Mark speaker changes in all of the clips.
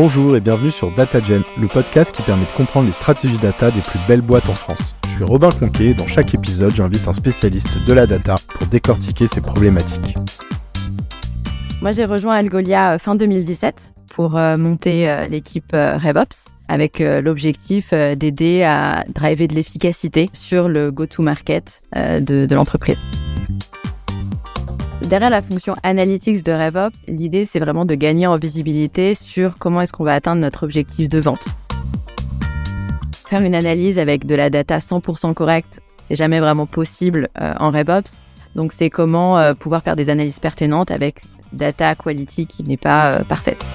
Speaker 1: Bonjour et bienvenue sur DataGen, le podcast qui permet de comprendre les stratégies data des plus belles boîtes en France. Je suis Robin Conquet et dans chaque épisode, j'invite un spécialiste de la data pour décortiquer ces problématiques.
Speaker 2: Moi, j'ai rejoint Algolia euh, fin 2017 pour euh, monter euh, l'équipe RevOps avec l'objectif d'aider à driver de l'efficacité sur le go-to-market de l'entreprise. Derrière la fonction analytics de RevOps, l'idée c'est vraiment de gagner en visibilité sur comment est-ce qu'on va atteindre notre objectif de vente. Faire une analyse avec de la data 100% correcte, c'est jamais vraiment possible en RevOps. Donc c'est comment pouvoir faire des analyses pertinentes avec data quality qui n'est pas euh, parfaite.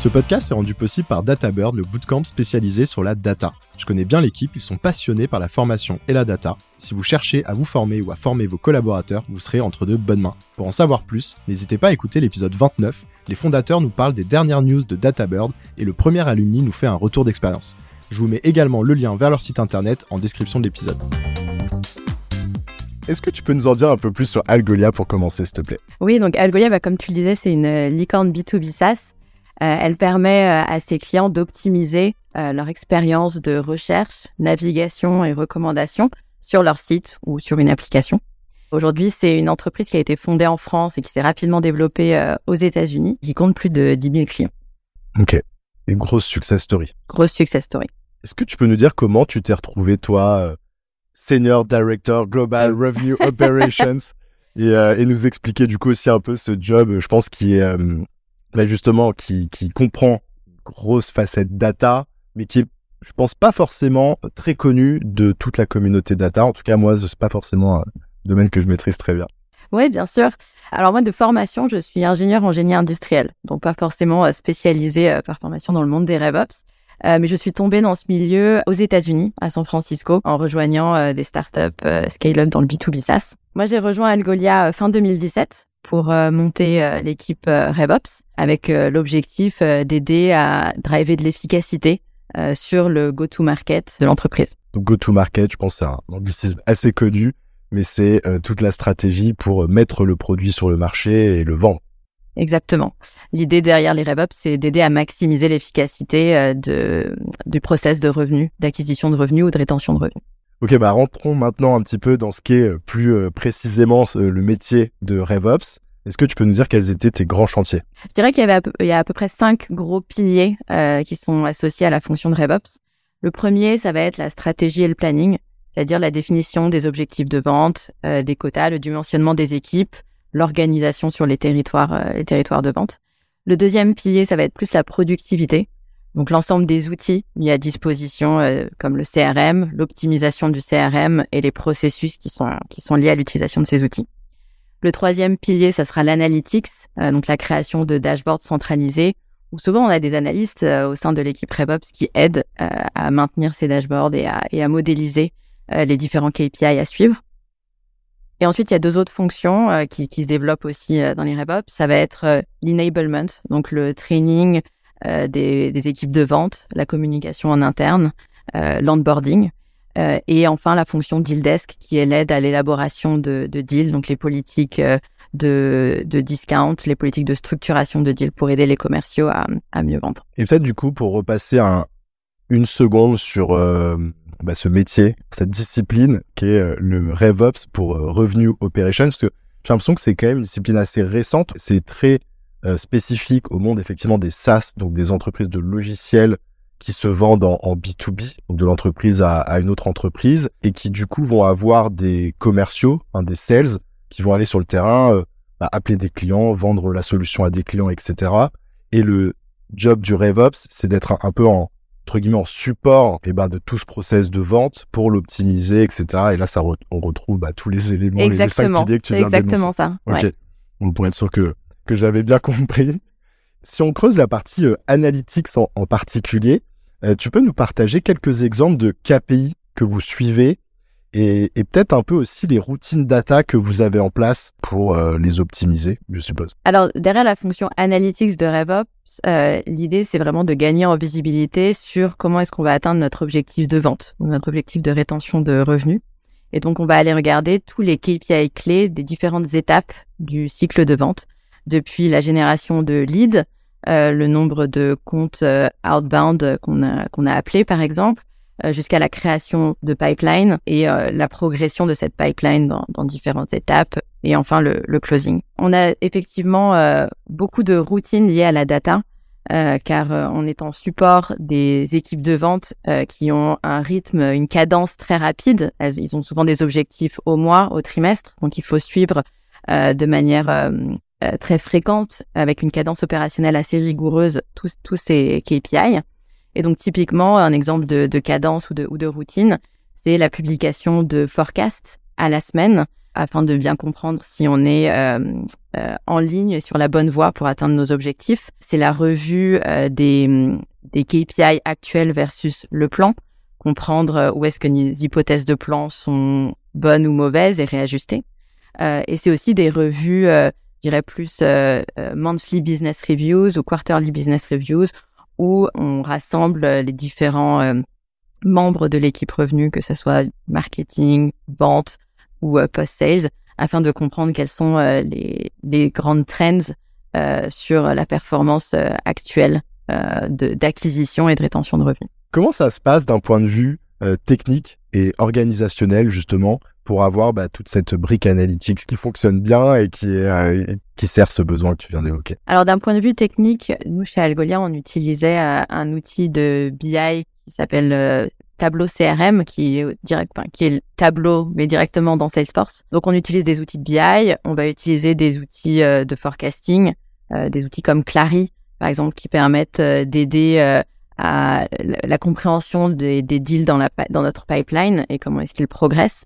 Speaker 1: Ce podcast est rendu possible par DataBird, le bootcamp spécialisé sur la data. Je connais bien l'équipe, ils sont passionnés par la formation et la data. Si vous cherchez à vous former ou à former vos collaborateurs, vous serez entre de bonnes mains. Pour en savoir plus, n'hésitez pas à écouter l'épisode 29. Les fondateurs nous parlent des dernières news de DataBird et le premier alumni nous fait un retour d'expérience. Je vous mets également le lien vers leur site internet en description de l'épisode. Est-ce que tu peux nous en dire un peu plus sur Algolia pour commencer, s'il te plaît?
Speaker 2: Oui, donc Algolia, bah, comme tu le disais, c'est une euh, licorne B2B SaaS. Euh, elle permet euh, à ses clients d'optimiser leur expérience de recherche, navigation et recommandation sur leur site ou sur une application. Aujourd'hui, c'est une entreprise qui a été fondée en France et qui s'est rapidement développée aux États-Unis, qui compte plus de 10 000 clients.
Speaker 1: Ok. Une grosse success story.
Speaker 2: Grosse success story.
Speaker 1: Est-ce que tu peux nous dire comment tu t'es retrouvé, toi, Senior Director Global Revenue Operations, euh, et, nous expliquer du coup aussi un peu ce job, je pense, qui est euh, bah, justement, qui, qui comprend grosse facette data, mais qui est, je pense, pas forcément très connu de toute la communauté data. En tout cas, moi, ce n'est pas forcément un domaine que je maîtrise très bien.
Speaker 2: Oui, bien sûr. Alors moi, de formation, je suis ingénieur en génie industriel, donc pas forcément euh, spécialisé par formation dans le monde des RevOps. Euh, mais je suis tombée dans ce milieu aux États-Unis, à San Francisco, en rejoignant euh, des startups euh, scale-up dans le B2B SaaS. Moi, j'ai rejoint Algolia fin 2017 pour monter l'équipe RevOps avec l'objectif d'aider à driver de l'efficacité sur le go-to-market de l'entreprise.
Speaker 1: Donc go-to-market, je pense c'est un anglicisme assez connu, mais c'est toute la stratégie pour mettre le produit sur le marché et le vendre.
Speaker 2: Exactement. L'idée derrière les RevOps, c'est d'aider à maximiser l'efficacité euh, de, du process de revenus, d'acquisition de revenus ou de rétention de revenus.
Speaker 1: Ok, bah rentrons maintenant un petit peu dans ce qui est euh, plus euh, précisément le métier de RevOps. Est-ce que tu peux nous dire quels étaient tes grands chantiers?
Speaker 2: Je dirais qu'il y, avait il y a à peu près cinq gros piliers qui sont associés à la fonction de RevOps. Le premier, ça va être la stratégie et le planning, c'est-à-dire la définition des objectifs de vente, des quotas, le dimensionnement des équipes, l'organisation sur les territoires, euh, les territoires de vente. Le deuxième pilier, ça va être plus la productivité. Donc l'ensemble des outils mis à disposition, euh, comme le CRM, l'optimisation du CRM et les processus qui sont qui sont liés à l'utilisation de ces outils. Le troisième pilier, ça sera l'analytics, euh, donc la création de dashboards centralisés. Où souvent on a des analystes au sein de l'équipe RevOps qui aident à maintenir ces dashboards et à, et à modéliser les différents KPI à suivre. Et ensuite, il y a deux autres fonctions euh, qui, qui, se développent aussi euh, dans les RevOps. Ça va être euh, l'enablement, donc le training des, des, équipes de vente, la communication en interne, l'onboarding. et enfin, la fonction deal desk qui est l'aide à l'élaboration de, de deals, donc les politiques de, de, discount, les politiques de structuration de deals pour aider les commerciaux à, à mieux vendre.
Speaker 1: Et peut-être du coup, pour repasser un, une seconde sur bah, ce métier, cette discipline qui est euh, le RevOps pour euh, Revenue Operations, parce que j'ai l'impression que c'est quand même une discipline assez récente. C'est très euh, spécifique au monde effectivement des SaaS, donc des entreprises de logiciels qui se vendent en, B2B, donc de l'entreprise à, une autre entreprise, et qui du coup vont avoir des commerciaux, hein, des sales, qui vont aller sur le terrain, bah, appeler des clients, vendre la solution à des clients, etc. Et le job du RevOps, c'est d'être un, peu en, entre guillemets en support et eh ben, de tout ce process de vente pour l'optimiser, etc. Et là, ça on retrouve bah, tous les éléments,
Speaker 2: exactement.
Speaker 1: les
Speaker 2: que tu viens exactement ça.
Speaker 1: Ok. On pourrait être sûr que, que j'avais bien compris. Si on creuse la partie euh, analytics en, particulier, euh, tu peux nous partager quelques exemples de KPI que vous suivez et, peut-être un peu aussi les routines data que vous avez en place pour euh, les optimiser, je suppose.
Speaker 2: Alors, derrière la fonction analytics de RevOps, l'idée, c'est vraiment de gagner en visibilité sur comment est-ce qu'on va atteindre notre objectif de vente, notre objectif de rétention de revenus. Et donc, on va aller regarder tous les KPI clés des différentes étapes du cycle de vente, depuis la génération de leads le nombre de comptes outbound qu'on a, qu'on a appelés, par exemple, jusqu'à la création de pipeline et la progression de cette pipeline dans, dans différentes étapes et enfin le, le closing. On a effectivement beaucoup de routines liées à la data euh, car euh, on est en support des équipes de vente euh, qui ont un rythme, une cadence très rapide. ils ont souvent des objectifs au mois, au trimestre, donc il faut suivre de manière très fréquente, avec une cadence opérationnelle assez rigoureuse, tous, tous ces KPI. Et donc typiquement, un exemple de, de cadence ou de, ou de routine, c'est la publication de forecast à la semaine afin de bien comprendre si on est euh, euh, en ligne et sur la bonne voie pour atteindre nos objectifs. C'est la revue euh, des, des KPI actuels versus le plan, comprendre où est-ce que nos hypothèses de plan sont bonnes ou mauvaises et réajustées. et c'est aussi des revues, je dirais plus monthly business reviews ou quarterly business reviews, où on rassemble les différents membres de l'équipe revenu, que ce soit marketing, vente, ou euh, post-sales afin de comprendre quelles sont euh, les, grandes trends euh, sur la performance actuelle d'acquisition et de rétention de revenus.
Speaker 1: Comment ça se passe d'un point de vue technique et organisationnel justement pour avoir bah, toute cette brique analytique qui fonctionne bien et qui, sert ce besoin que tu viens d'évoquer
Speaker 2: Alors d'un point de vue technique, nous chez Algolia, on utilisait un outil de BI qui s'appelle tableau CRM qui est direct, qui est le tableau mais directement dans Salesforce. Donc on utilise des outils de BI, on va utiliser des outils euh, de forecasting, euh, des outils comme Clary par exemple qui permettent euh, d'aider à la compréhension des, deals dans, dans notre pipeline et comment est-ce qu'ils progressent.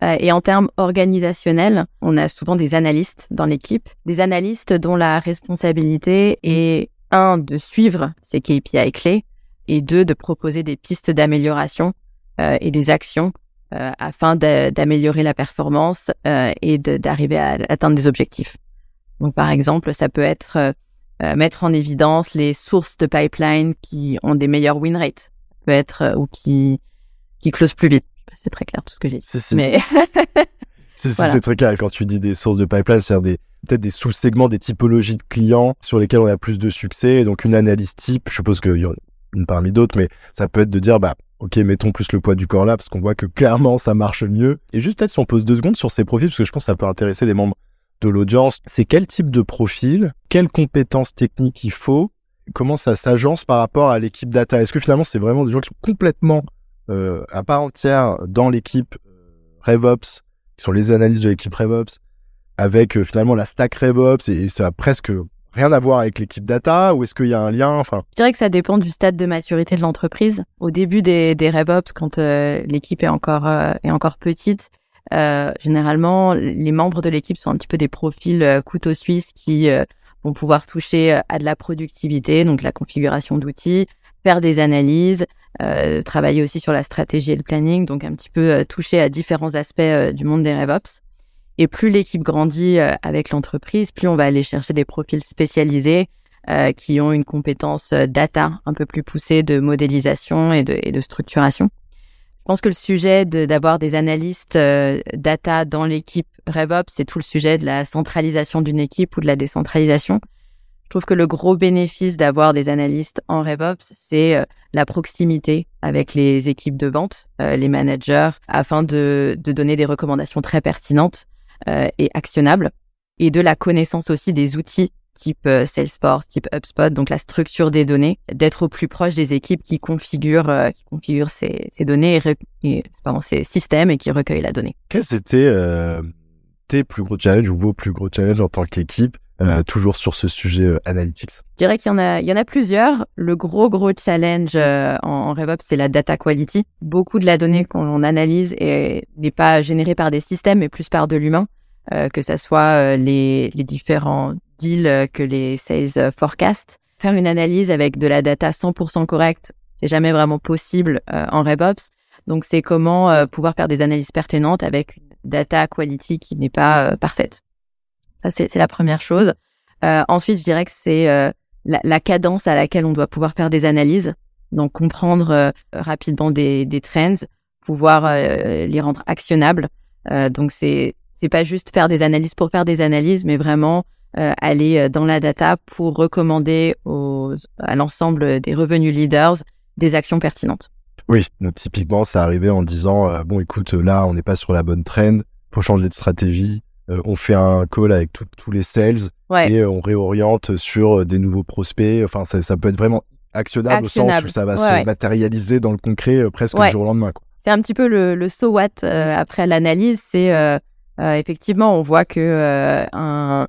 Speaker 2: Et en termes organisationnels, on a souvent des analystes dans l'équipe, des analystes dont la responsabilité est un de suivre ces KPI clés, et deux, de proposer des pistes d'amélioration euh, et des actions euh, afin d'améliorer la performance euh, et d'arriver à atteindre des objectifs. Donc, par exemple, ça peut être mettre en évidence les sources de pipeline qui ont des meilleurs win rates. Ça peut être ou qui qui close plus vite. C'est très clair tout ce que j'ai dit. Mais
Speaker 1: c'est très clair. Quand tu dis des sources de pipeline, c'est-à-dire des peut-être des sous-segments, des typologies de clients sur lesquels on a plus de succès. Donc une analyse type, je suppose qu'il y a une parmi d'autres, mais ça peut être de dire, bah, ok, mettons plus le poids du corps là, parce qu'on voit que clairement ça marche mieux. Et juste peut-être si on pose deux secondes sur ces profils, parce que je pense que ça peut intéresser des membres de l'audience, c'est quel type de profil, quelles compétences techniques il faut, comment ça s'agence par rapport à l'équipe data? Est-ce que finalement c'est vraiment des gens qui sont complètement euh, à part entière dans l'équipe euh, RevOps, qui sont les analyses de l'équipe RevOps, avec euh, finalement la stack RevOps, et ça a presque rien à voir avec l'équipe data ou est-ce qu'il y a un lien? Enfin
Speaker 2: Je dirais que ça dépend du stade de maturité de l'entreprise. Au début des, des RevOps, quand euh, l'équipe est encore est encore petite, généralement les membres de l'équipe sont un petit peu des profils couteau suisse qui vont pouvoir toucher à de la productivité, donc la configuration d'outils, faire des analyses, travailler aussi sur la stratégie et le planning, donc un petit peu toucher à différents aspects du monde des RevOps. Et plus l'équipe grandit euh, avec l'entreprise, plus on va aller chercher des profils spécialisés euh, qui ont une compétence euh, data un peu plus poussée de modélisation et de, et de structuration. Je pense que le sujet d'avoir des analystes data dans l'équipe RevOps, c'est tout le sujet de la centralisation d'une équipe ou de la décentralisation. Je trouve que le gros bénéfice d'avoir des analystes en RevOps, c'est la proximité avec les équipes de vente, les managers, afin de, donner des recommandations très pertinentes euh, et actionnable, et de la connaissance aussi des outils type euh, Salesforce, type HubSpot, donc la structure des données, d'être au plus proche des équipes qui configurent, euh, qui ces données et, pardon, ces systèmes et qui recueillent la donnée.
Speaker 1: Quels étaient tes plus gros challenges ou vos plus gros challenges en tant qu'équipe toujours sur ce sujet analytics
Speaker 2: Je dirais qu'il y en a, il y en a plusieurs. Le gros gros challenge en, en, RevOps, c'est la data quality. Beaucoup de la donnée qu'on analyse n'est pas générée par des systèmes, mais plus par de l'humain. Euh, que ça soit euh, les, les, différents deals euh, que les sales forecast. Faire une analyse avec de la data 100% correcte, c'est jamais vraiment possible en RevOps. Donc, c'est comment pouvoir faire des analyses pertinentes avec une data quality qui n'est pas parfaite. Ça, c'est la première chose. ensuite, je dirais que c'est la, la, cadence à laquelle on doit pouvoir faire des analyses. Donc, comprendre rapidement des, des trends, pouvoir les rendre actionnables. donc, c'est c'est pas juste faire des analyses pour faire des analyses, mais vraiment aller dans la data pour recommander aux, à l'ensemble des revenus leaders des actions pertinentes.
Speaker 1: Oui, donc typiquement, ça arrivait en disant bon, écoute, là, on n'est pas sur la bonne trend, faut changer de stratégie. On fait un call avec tous les sales et on réoriente sur des nouveaux prospects. Enfin, ça, ça peut être vraiment actionnable, au sens où ça va se matérialiser dans le concret presque du jour au lendemain.
Speaker 2: C'est un petit peu le, le so what euh, après l'analyse. C'est euh, euh, effectivement, on voit que un,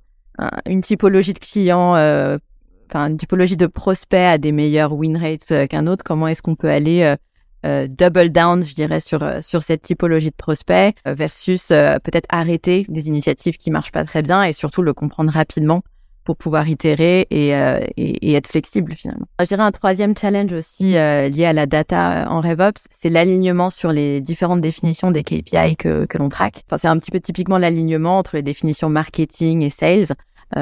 Speaker 2: une typologie de clients, une typologie de prospects a des meilleurs win rates qu'un autre. Comment est-ce qu'on peut aller double down, je dirais, sur sur cette typologie de prospects versus peut-être arrêter des initiatives qui marchent pas très bien et surtout le comprendre rapidement pour pouvoir itérer euh, et, et, être flexible finalement. Je dirais un troisième challenge aussi euh, lié à la data euh, en RevOps, c'est l'alignement sur les différentes définitions des KPI que, que l'on traque. Enfin, c'est un petit peu typiquement l'alignement entre les définitions marketing et sales.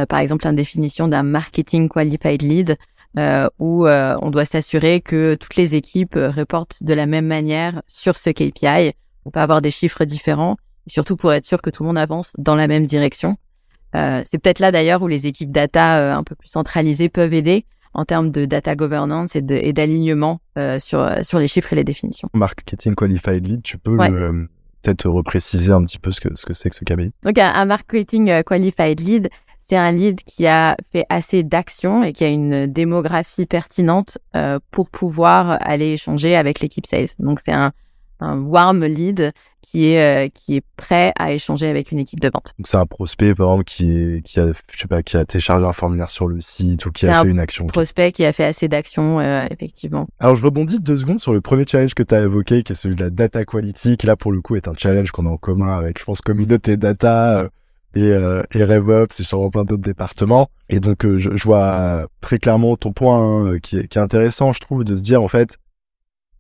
Speaker 2: par exemple, la définition d'un marketing qualified lead où on doit s'assurer que toutes les équipes reportent de la même manière sur ce KPI. On peut avoir des chiffres différents, surtout pour être sûr que tout le monde avance dans la même direction. Euh, c'est peut-être là d'ailleurs où les équipes data euh, un peu plus centralisées peuvent aider en termes de data governance et d'alignement euh, sur, sur les chiffres et les définitions.
Speaker 1: Marketing Qualified Lead, tu peux peut-être repréciser un petit peu ce que ce que c'est que ce KPI
Speaker 2: Donc un, Marketing Qualified Lead, c'est un lead qui a fait assez d'actions et qui a une démographie pertinente pour pouvoir aller échanger avec l'équipe sales. Donc c'est un un warm lead qui est euh, qui est prêt à échanger avec une équipe de vente.
Speaker 1: Donc c'est un prospect par exemple qui qui a je sais pas qui a téléchargé un formulaire sur le site ou qui a fait une action.
Speaker 2: Prospect qui a fait assez d'actions euh, effectivement.
Speaker 1: Alors je rebondis deux secondes sur le premier challenge que tu as évoqué qui est celui de la data quality qui là pour le coup est un challenge qu'on a en commun avec je pense communauté data euh, et, euh, et RevOps et sûrement plein d'autres départements. Et donc je, je, vois très clairement ton point hein, qui, est, qui est intéressant je trouve de se dire en fait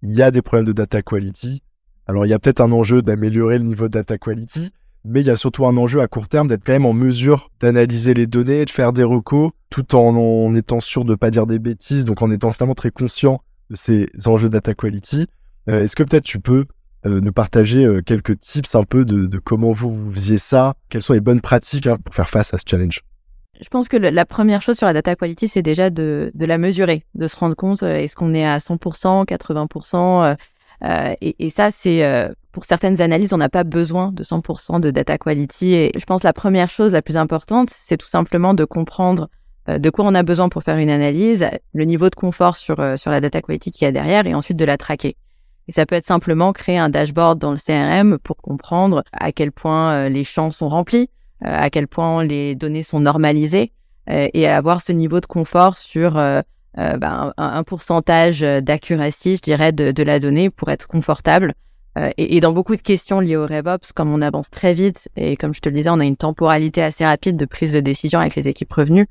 Speaker 1: il y a des problèmes de data quality alors il y a peut-être un enjeu d'améliorer le niveau de data quality, mais il y a surtout un enjeu à court terme d'être quand même en mesure d'analyser les données, de faire des recos, tout en, étant sûr de ne pas dire des bêtises, donc en étant finalement très conscient de ces enjeux data quality. Euh, est-ce que peut-être tu peux euh, nous partager euh, quelques tips un peu de, comment vous, vous faisiez ça Quelles sont les bonnes pratiques hein, pour faire face à ce challenge
Speaker 2: je pense que la première chose sur la data quality, c'est déjà de, la mesurer, de se rendre compte, est-ce qu'on est à 100%, 80%, euh, et, ça, c'est euh, pour certaines analyses, on n'a pas besoin de 100% de data quality. Et je pense la première chose la plus importante, c'est tout simplement de comprendre euh, de quoi on a besoin pour faire une analyse, le niveau de confort sur sur la data quality qu'il y a derrière, et ensuite de la traquer. Et ça peut être simplement créer un dashboard dans le CRM pour comprendre à quel point les champs sont remplis, à quel point les données sont normalisées, et avoir ce niveau de confort sur euh, ben, un, pourcentage d'accuracy, je dirais, de, la donnée pour être confortable. Euh, et, et, dans beaucoup de questions liées au RevOps, comme on avance très vite et comme je te le disais, on a une temporalité assez rapide de prise de décision avec les équipes revenues.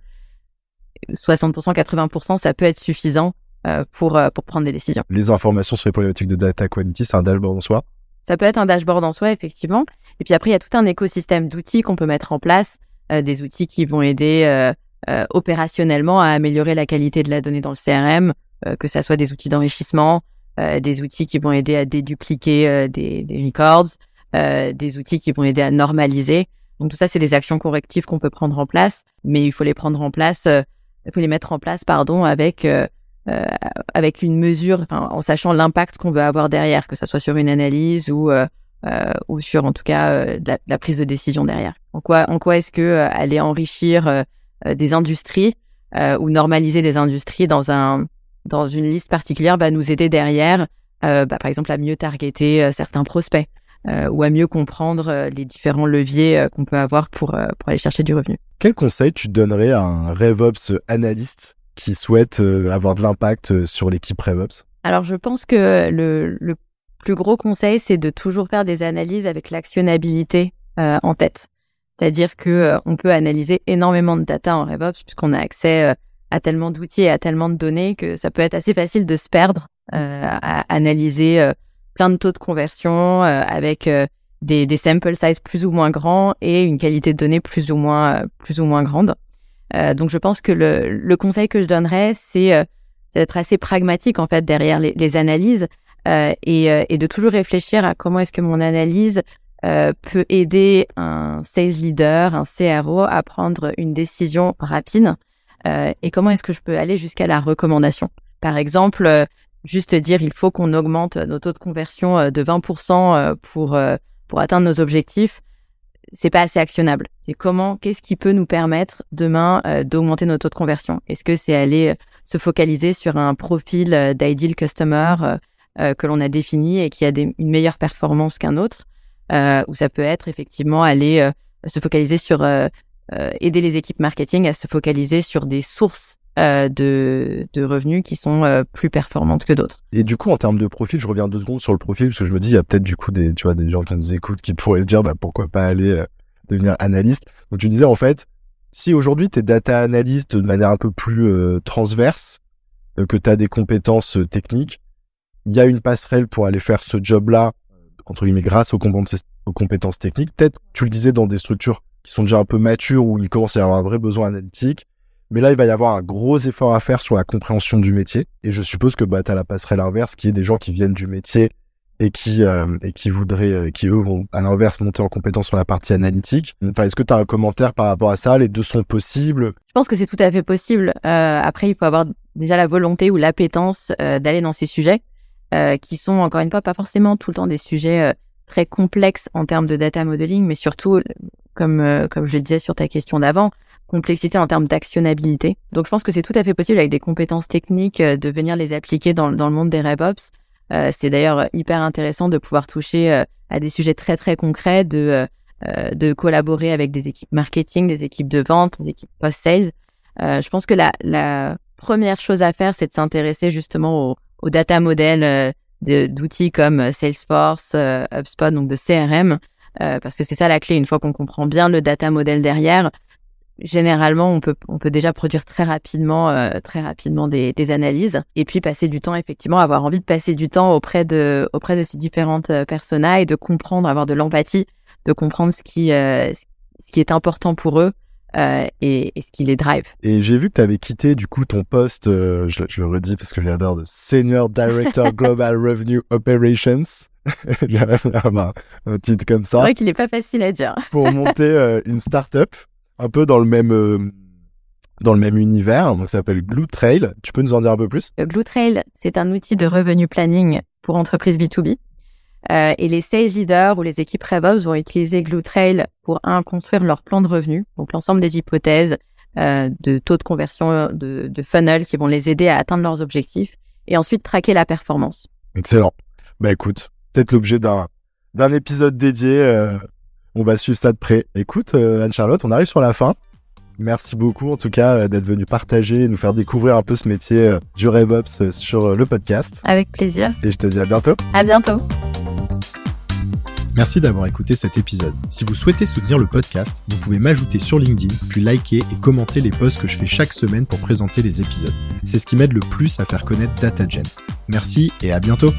Speaker 2: 60%, 80%, ça peut être suffisant euh, pour, pour prendre des décisions.
Speaker 1: Les informations sur les problématiques de data quality, c'est un dashboard en soi
Speaker 2: Ça peut être un dashboard en soi, effectivement. Et puis après, il y a tout un écosystème d'outils qu'on peut mettre en place, des outils qui vont aider euh, opérationnellement à améliorer la qualité de la donnée dans le CRM, euh, que ça soit des outils d'enrichissement, euh, des outils qui vont aider à dédupliquer des, des, records, des outils qui vont aider à normaliser. Donc tout ça, c'est des actions correctives qu'on peut prendre en place, mais il faut les prendre en place, il faut les mettre en place, pardon, avec avec une mesure, en sachant l'impact qu'on veut avoir derrière, que ça soit sur une analyse ou ou sur en tout cas la, la, prise de décision derrière. En quoi en quoi est-ce que aller enrichir euh, des industries euh, ou normaliser des industries dans un dans une liste particulière va nous aider derrière, euh, bah, par exemple à mieux targeter certains prospects ou à mieux comprendre les différents leviers qu'on peut avoir pour pour aller chercher du revenu.
Speaker 1: Quel conseil tu donnerais à un RevOps analyste? Qui souhaite avoir de l'impact sur l'équipe RevOps?
Speaker 2: Alors je pense que le, plus gros conseil, c'est de toujours faire des analyses avec l'actionnabilité en tête. C'est-à-dire que euh, on peut analyser énormément de data en RevOps puisqu'on a accès euh, à tellement d'outils et à tellement de données que ça peut être assez facile de se perdre euh, à analyser plein de taux de conversion avec des, des, sample size plus ou moins grands et une qualité de données plus ou moins plus ou moins grande. Donc je pense que le, le conseil que je donnerais c'est d'être assez pragmatique en fait derrière les, les analyses et, et, de toujours réfléchir à comment est-ce que mon analyse peut aider un sales leader, un CRO à prendre une décision rapide et comment est-ce que je peux aller jusqu'à la recommandation. Par exemple, juste dire il faut qu'on augmente nos taux de conversion de 20% pour pour atteindre nos objectifs c'est pas assez actionnable. C'est comment, qu'est-ce qui peut nous permettre demain euh, d'augmenter nos taux de conversion? Est-ce que c'est aller euh, se focaliser sur un profil euh, d'ideal customer que l'on a défini et qui a une meilleure performance qu'un autre? Ou ça peut être effectivement aller se focaliser sur aider les équipes marketing à se focaliser sur des sources de, de, revenus qui sont plus performantes que d'autres.
Speaker 1: Et du coup, en termes de profil, je reviens deux secondes sur le profil parce que je me dis, il y a peut-être du coup des, tu vois, des gens qui nous écoutent qui pourraient se dire, bah, pourquoi pas aller devenir analyste. Donc tu disais en fait, si aujourd'hui tu es data analyst de manière un peu plus euh, transverse, euh, que tu as des compétences euh, techniques, il y a une passerelle pour aller faire ce job-là, entre guillemets, grâce aux compétences, aux compétences techniques. Peut-être, tu le disais, dans des structures qui sont déjà un peu matures, où il commence à y avoir un vrai besoin analytique. Mais là, il va y avoir un gros effort à faire sur la compréhension du métier. Et je suppose que bah, tu as la passerelle inverse, qui est des gens qui viennent du métier et qui euh, et qui voudraient euh, qui eux vont à l'inverse monter en compétence sur la partie analytique. Enfin, est-ce que tu as un commentaire par rapport à ça? Les deux sont possibles?
Speaker 2: Je pense que c'est tout à fait possible. Euh, après, il faut avoir déjà la volonté ou l'appétence d'aller dans ces sujets qui sont encore une fois pas forcément tout le temps des sujets très complexes en termes de data modeling, mais surtout comme comme je disais sur ta question d'avant, complexité en termes d'actionnabilité. Donc, je pense que c'est tout à fait possible avec des compétences techniques de venir les appliquer dans, dans le monde des RevOps. Euh, c'est d'ailleurs hyper intéressant de pouvoir toucher euh, à des sujets très très concrets, de, euh, de collaborer avec des équipes marketing, des équipes de vente, des équipes post-sales. je pense que la, la première chose à faire, c'est de s'intéresser justement aux au data models d'outils comme Salesforce, HubSpot, donc de CRM, parce que c'est ça la clé. Une fois qu'on comprend bien le data model derrière, généralement, on peut, on peut déjà produire très rapidement, euh, très rapidement des, des, analyses et puis passer du temps, effectivement, avoir envie de passer du temps auprès de, auprès de ces différentes euh, personas et de comprendre, avoir de l'empathie, de comprendre ce qui, euh, ce qui est important pour eux. Euh, et, et, ce qui les drive.
Speaker 1: Et j'ai vu que tu avais quitté du coup ton poste, je, je, le redis parce que je l'adore, de Senior Director Global Revenue Operations. un, un titre comme ça.
Speaker 2: C'est vrai qu'il n'est pas facile à dire.
Speaker 1: pour monter une start-up un peu dans le même euh, dans le même univers. Donc, ça s'appelle Glue Trail. Tu peux nous en dire un peu plus?
Speaker 2: Glue Trail, c'est un outil de revenu planning pour entreprises B2B. Euh, et les sales leaders ou les équipes RevOps vont utiliser Glue Trail pour un construire leur plan de revenu, donc l'ensemble des hypothèses euh, de taux de conversion de, de funnel qui vont les aider à atteindre leurs objectifs et ensuite traquer la performance.
Speaker 1: Excellent. Bah écoute, peut-être l'objet d'un d'un épisode dédié euh, on va suivre ça de près. Écoute, euh, Anne-Charlotte, on arrive sur la fin. Merci beaucoup en tout cas euh, d'être venu partager et nous faire découvrir un peu ce métier euh, du RevOps sur le podcast.
Speaker 2: Avec plaisir.
Speaker 1: Et je te dis à bientôt.
Speaker 2: À bientôt.
Speaker 3: Merci d'avoir écouté cet épisode. Si vous souhaitez soutenir le podcast, vous pouvez m'ajouter sur LinkedIn, puis liker et commenter les posts que je fais chaque semaine pour présenter les épisodes. C'est ce qui m'aide le plus à faire connaître DataGen. Merci et à bientôt.